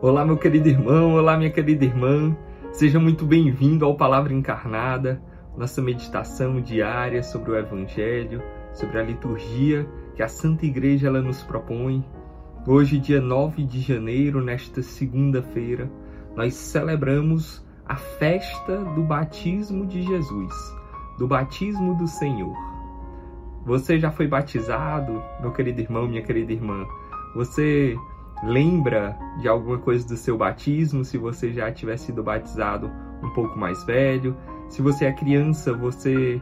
Olá, meu querido irmão, olá, minha querida irmã. Seja muito bem-vindo ao Palavra Encarnada, nossa meditação diária sobre o Evangelho, sobre a liturgia que a Santa Igreja ela nos propõe. Hoje, dia 9 de janeiro, nesta segunda-feira, nós celebramos a festa do batismo de Jesus, do batismo do Senhor. Você já foi batizado, meu querido irmão, minha querida irmã? Você lembra de alguma coisa do seu batismo, se você já tiver sido batizado um pouco mais velho. Se você é criança, você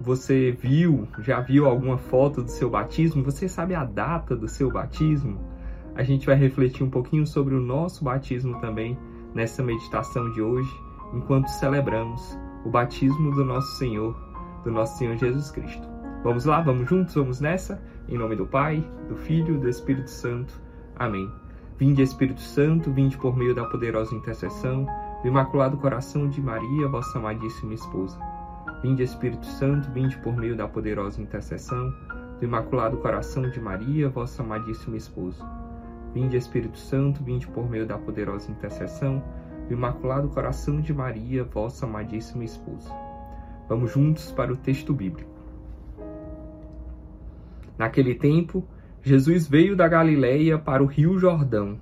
você viu, já viu alguma foto do seu batismo? Você sabe a data do seu batismo? A gente vai refletir um pouquinho sobre o nosso batismo também nessa meditação de hoje, enquanto celebramos o batismo do nosso Senhor, do nosso Senhor Jesus Cristo. Vamos lá, vamos juntos, vamos nessa? Em nome do Pai, do Filho do Espírito Santo. Amém. Vinde Espírito Santo, vinde por meio da poderosa intercessão do Imaculado Coração de Maria, vossa amadíssima esposa. Vinde Espírito Santo, vinde por meio da poderosa intercessão do Imaculado Coração de Maria, vossa amadíssima esposa. Vinde Espírito Santo, vinde por meio da poderosa intercessão do Imaculado Coração de Maria, vossa amadíssima esposa. Vamos juntos para o texto bíblico. Naquele tempo, Jesus veio da Galiléia para o rio Jordão,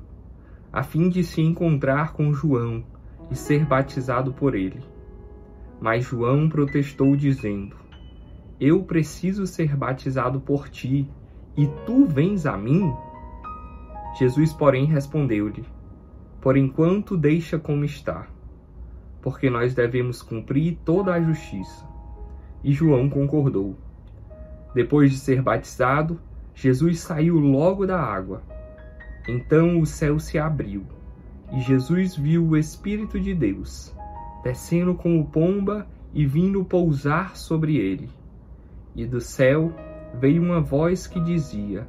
a fim de se encontrar com João e ser batizado por ele. Mas João protestou, dizendo: Eu preciso ser batizado por ti, e tu vens a mim? Jesus, porém, respondeu-lhe: Por enquanto, deixa como está, porque nós devemos cumprir toda a justiça. E João concordou. Depois de ser batizado, Jesus saiu logo da água. Então o céu se abriu, e Jesus viu o Espírito de Deus, descendo como pomba e vindo pousar sobre ele. E do céu veio uma voz que dizia: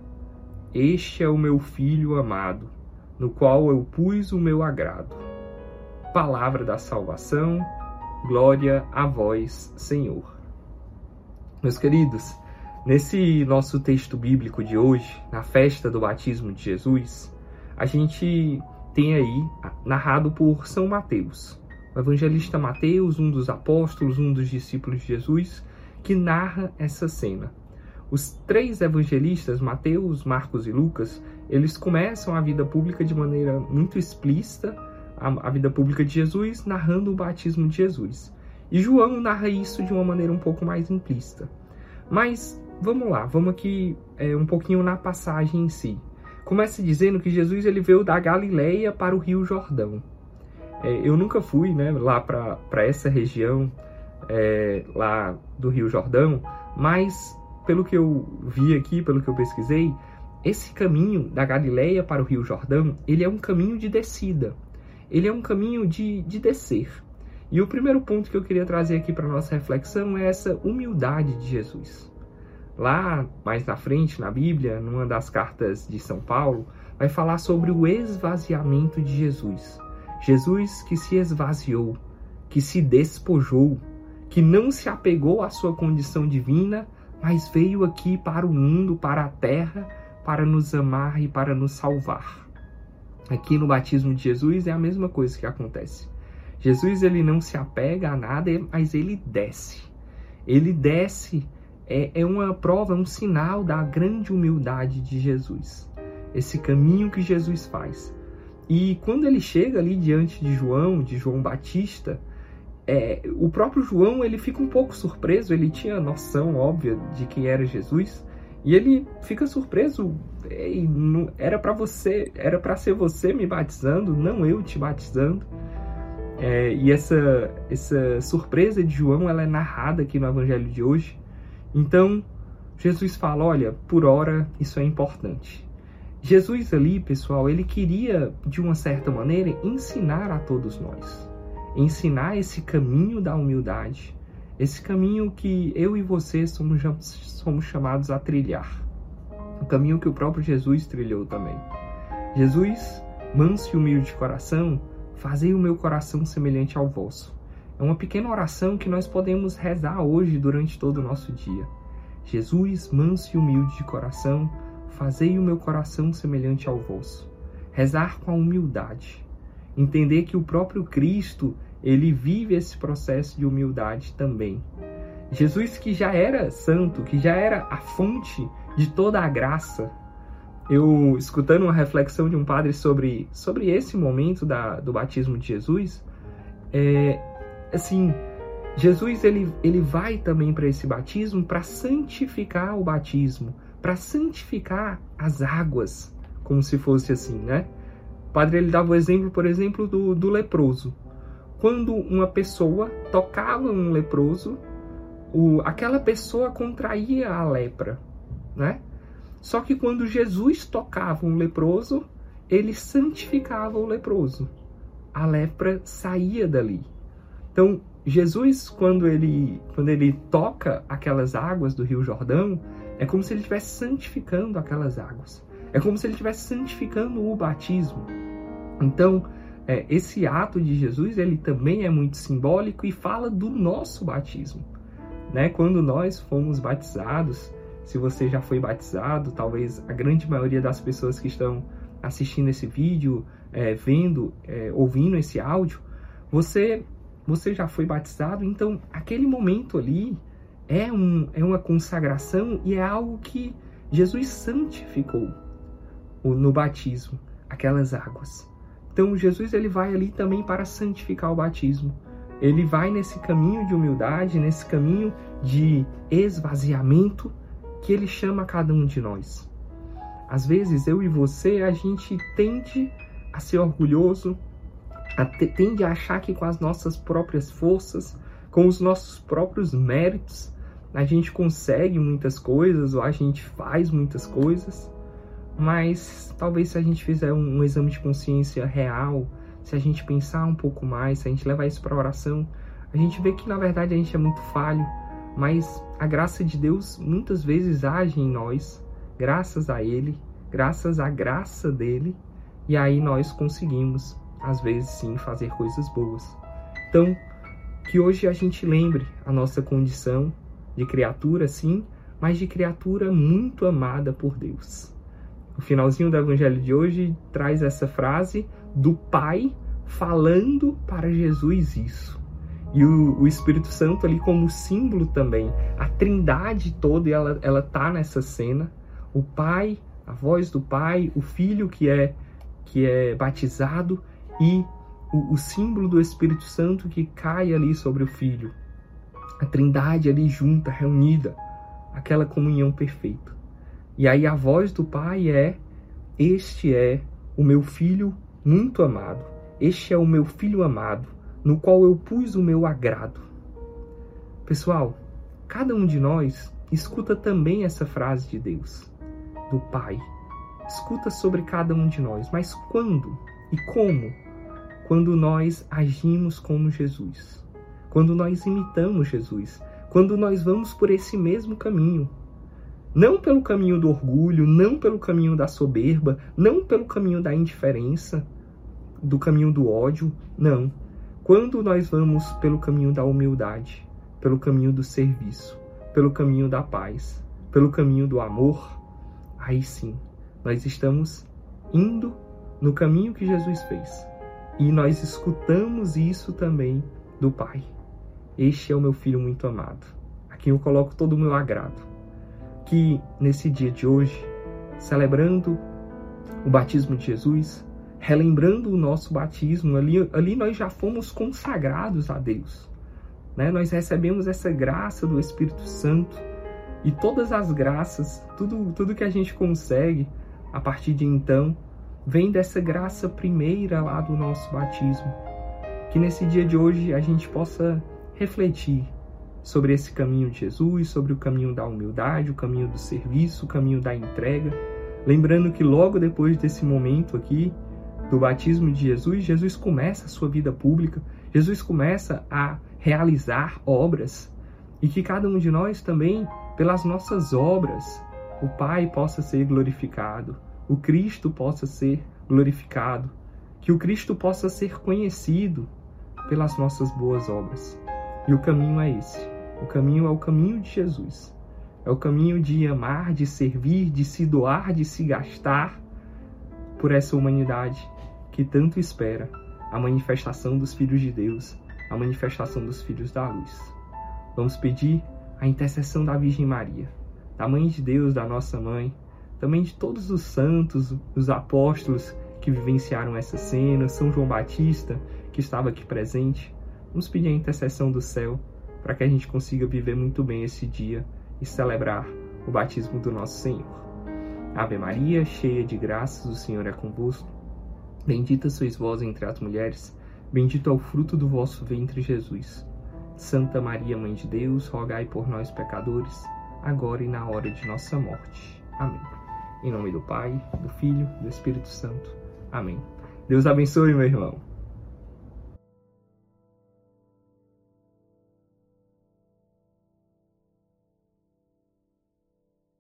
Este é o meu filho amado, no qual eu pus o meu agrado. Palavra da salvação, glória a vós, Senhor. Meus queridos, Nesse nosso texto bíblico de hoje, na festa do batismo de Jesus, a gente tem aí narrado por São Mateus, o evangelista Mateus, um dos apóstolos, um dos discípulos de Jesus, que narra essa cena. Os três evangelistas, Mateus, Marcos e Lucas, eles começam a vida pública de maneira muito explícita, a, vida pública de Jesus, narrando o batismo de Jesus. E João narra isso de uma maneira um pouco mais implícita. Mas vamos lá, vamos aqui é, um pouquinho na passagem em si. Começa dizendo que Jesus ele veio da Galileia para o Rio Jordão. É, eu nunca fui né, lá para essa região é, lá do Rio Jordão, mas pelo que eu vi aqui, pelo que eu pesquisei, esse caminho da Galileia para o Rio Jordão, ele é um caminho de descida. Ele é um caminho de, de descer. E o primeiro ponto que eu queria trazer aqui para nossa reflexão é essa humildade de Jesus. Lá mais na frente, na Bíblia, numa das cartas de São Paulo, vai falar sobre o esvaziamento de Jesus. Jesus que se esvaziou, que se despojou, que não se apegou à sua condição divina, mas veio aqui para o mundo, para a terra, para nos amar e para nos salvar. Aqui no batismo de Jesus é a mesma coisa que acontece. Jesus ele não se apega a nada, mas ele desce. Ele desce é, é uma prova, é um sinal da grande humildade de Jesus. Esse caminho que Jesus faz. E quando ele chega ali diante de João, de João Batista, é, o próprio João ele fica um pouco surpreso, ele tinha noção óbvia de quem era Jesus, e ele fica surpreso. Era para você, era para ser você me batizando, não eu te batizando. É, e essa essa surpresa de João ela é narrada aqui no Evangelho de hoje. Então, Jesus fala: olha, por hora isso é importante. Jesus ali, pessoal, ele queria, de uma certa maneira, ensinar a todos nós. Ensinar esse caminho da humildade, esse caminho que eu e você somos, somos chamados a trilhar. O caminho que o próprio Jesus trilhou também. Jesus, manso e humilde de coração, fazei o meu coração semelhante ao vosso. É uma pequena oração que nós podemos rezar hoje durante todo o nosso dia. Jesus, manso e humilde de coração, fazei o meu coração semelhante ao vosso. rezar com a humildade, entender que o próprio Cristo, ele vive esse processo de humildade também. Jesus que já era santo, que já era a fonte de toda a graça. Eu escutando uma reflexão de um padre sobre, sobre esse momento da, do batismo de Jesus, é, assim, Jesus ele, ele vai também para esse batismo para santificar o batismo, para santificar as águas, como se fosse assim, né? O padre ele dava o exemplo, por exemplo, do, do leproso. Quando uma pessoa tocava um leproso, o, aquela pessoa contraía a lepra, né? Só que quando Jesus tocava um leproso, ele santificava o leproso. A lepra saía dali. Então, Jesus, quando ele, quando ele toca aquelas águas do Rio Jordão, é como se ele estivesse santificando aquelas águas. É como se ele estivesse santificando o batismo. Então, é, esse ato de Jesus, ele também é muito simbólico e fala do nosso batismo. Né? Quando nós fomos batizados, se você já foi batizado, talvez a grande maioria das pessoas que estão assistindo esse vídeo, é, vendo, é, ouvindo esse áudio, você, você já foi batizado, então aquele momento ali é, um, é uma consagração e é algo que Jesus santificou no batismo, aquelas águas. Então Jesus ele vai ali também para santificar o batismo ele vai nesse caminho de humildade, nesse caminho de esvaziamento que ele chama cada um de nós. Às vezes eu e você a gente tende a ser orgulhoso, a te, tende a achar que com as nossas próprias forças, com os nossos próprios méritos, a gente consegue muitas coisas ou a gente faz muitas coisas, mas talvez se a gente fizer um, um exame de consciência real, se a gente pensar um pouco mais, se a gente levar isso para oração, a gente vê que na verdade a gente é muito falho, mas a graça de Deus muitas vezes age em nós, graças a Ele, graças à graça dele, e aí nós conseguimos, às vezes sim, fazer coisas boas. Então, que hoje a gente lembre a nossa condição de criatura, sim, mas de criatura muito amada por Deus. O finalzinho do evangelho de hoje traz essa frase do Pai falando para Jesus isso. E o, o, Espírito Santo ali como símbolo também. A trindade toda, ela, ela tá nessa cena. O Pai, a voz do Pai, o Filho que é, que é batizado e o, o símbolo do Espírito Santo que cai ali sobre o Filho. A trindade ali junta, reunida. Aquela comunhão perfeita. E aí a voz do Pai é: Este é o meu Filho muito amado. Este é o meu Filho amado, no qual eu pus o meu agrado. Pessoal, cada um de nós escuta também essa frase de Deus, do Pai. Escuta sobre cada um de nós, mas quando e como? Quando nós agimos como Jesus, quando nós imitamos Jesus, quando nós vamos por esse mesmo caminho, não pelo caminho do orgulho, não pelo caminho da soberba, não pelo caminho da indiferença, do caminho do ódio, não. Quando nós vamos pelo caminho da humildade, pelo caminho do serviço, pelo caminho da paz, pelo caminho do amor, aí sim, nós estamos indo no caminho que Jesus fez. E nós escutamos isso também do Pai. Este é o meu filho muito amado, a quem eu coloco todo o meu agrado que nesse dia de hoje, celebrando o batismo de Jesus, relembrando o nosso batismo, ali, ali nós já fomos consagrados a Deus. Né? Nós recebemos essa graça do Espírito Santo e todas as graças, tudo, tudo que a gente consegue a partir de então, vem dessa graça primeira lá do nosso batismo. Que nesse dia de hoje a gente possa refletir sobre esse caminho de Jesus, sobre o caminho da humildade, o caminho do serviço, o caminho da entrega. Lembrando que logo depois desse momento aqui, do batismo de Jesus, Jesus começa a sua vida pública, Jesus começa a realizar obras e que cada um de nós também, pelas nossas obras, o Pai possa ser glorificado, o Cristo possa ser glorificado, que o Cristo possa ser conhecido pelas nossas boas obras. E o caminho é esse. O caminho é o caminho de Jesus. É o caminho de amar, de servir, de se doar, de se gastar por essa humanidade que tanto espera a manifestação dos filhos de Deus, a manifestação dos filhos da luz. Vamos pedir a intercessão da Virgem Maria, da Mãe de Deus, da nossa mãe, também de todos os santos, os apóstolos que vivenciaram essa cena, São João Batista, que estava aqui presente. Vamos pedir a intercessão do céu para que a gente consiga viver muito bem esse dia e celebrar o batismo do nosso Senhor. Ave Maria, cheia de graças, o Senhor é convosco. Bendita sois vós entre as mulheres, bendito é o fruto do vosso ventre, Jesus. Santa Maria, Mãe de Deus, rogai por nós, pecadores, agora e na hora de nossa morte. Amém. Em nome do Pai, do Filho, do Espírito Santo. Amém. Deus abençoe, meu irmão.